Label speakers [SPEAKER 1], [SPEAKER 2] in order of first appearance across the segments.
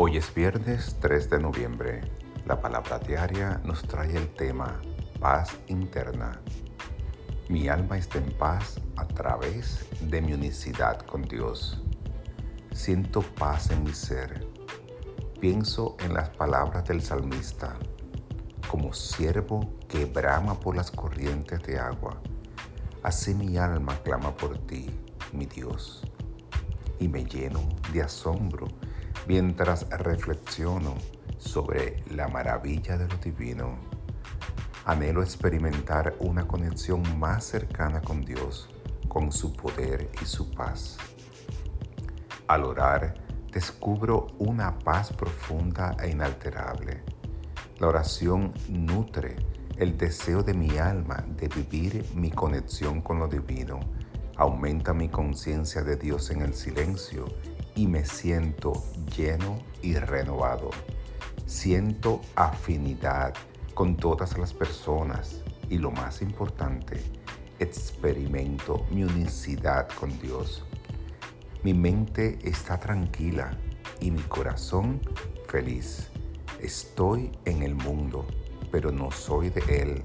[SPEAKER 1] Hoy es viernes 3 de noviembre. La palabra diaria nos trae el tema paz interna. Mi alma está en paz a través de mi unicidad con Dios. Siento paz en mi ser. Pienso en las palabras del salmista, como siervo que brama por las corrientes de agua. Así mi alma clama por ti, mi Dios, y me lleno de asombro mientras reflexiono sobre la maravilla de lo divino. Anhelo experimentar una conexión más cercana con Dios, con su poder y su paz. Al orar, descubro una paz profunda e inalterable. La oración nutre el deseo de mi alma de vivir mi conexión con lo divino, aumenta mi conciencia de Dios en el silencio y me siento lleno y renovado. Siento afinidad con todas las personas y lo más importante, experimento mi unicidad con Dios. Mi mente está tranquila y mi corazón feliz. Estoy en el mundo, pero no soy de él.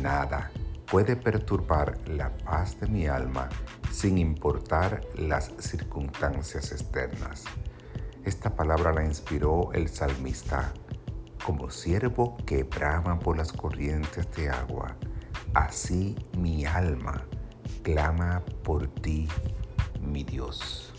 [SPEAKER 1] Nada puede perturbar la paz de mi alma sin importar las circunstancias externas. Esta palabra la inspiró el salmista, como siervo que brama por las corrientes de agua, así mi alma clama por ti, mi Dios.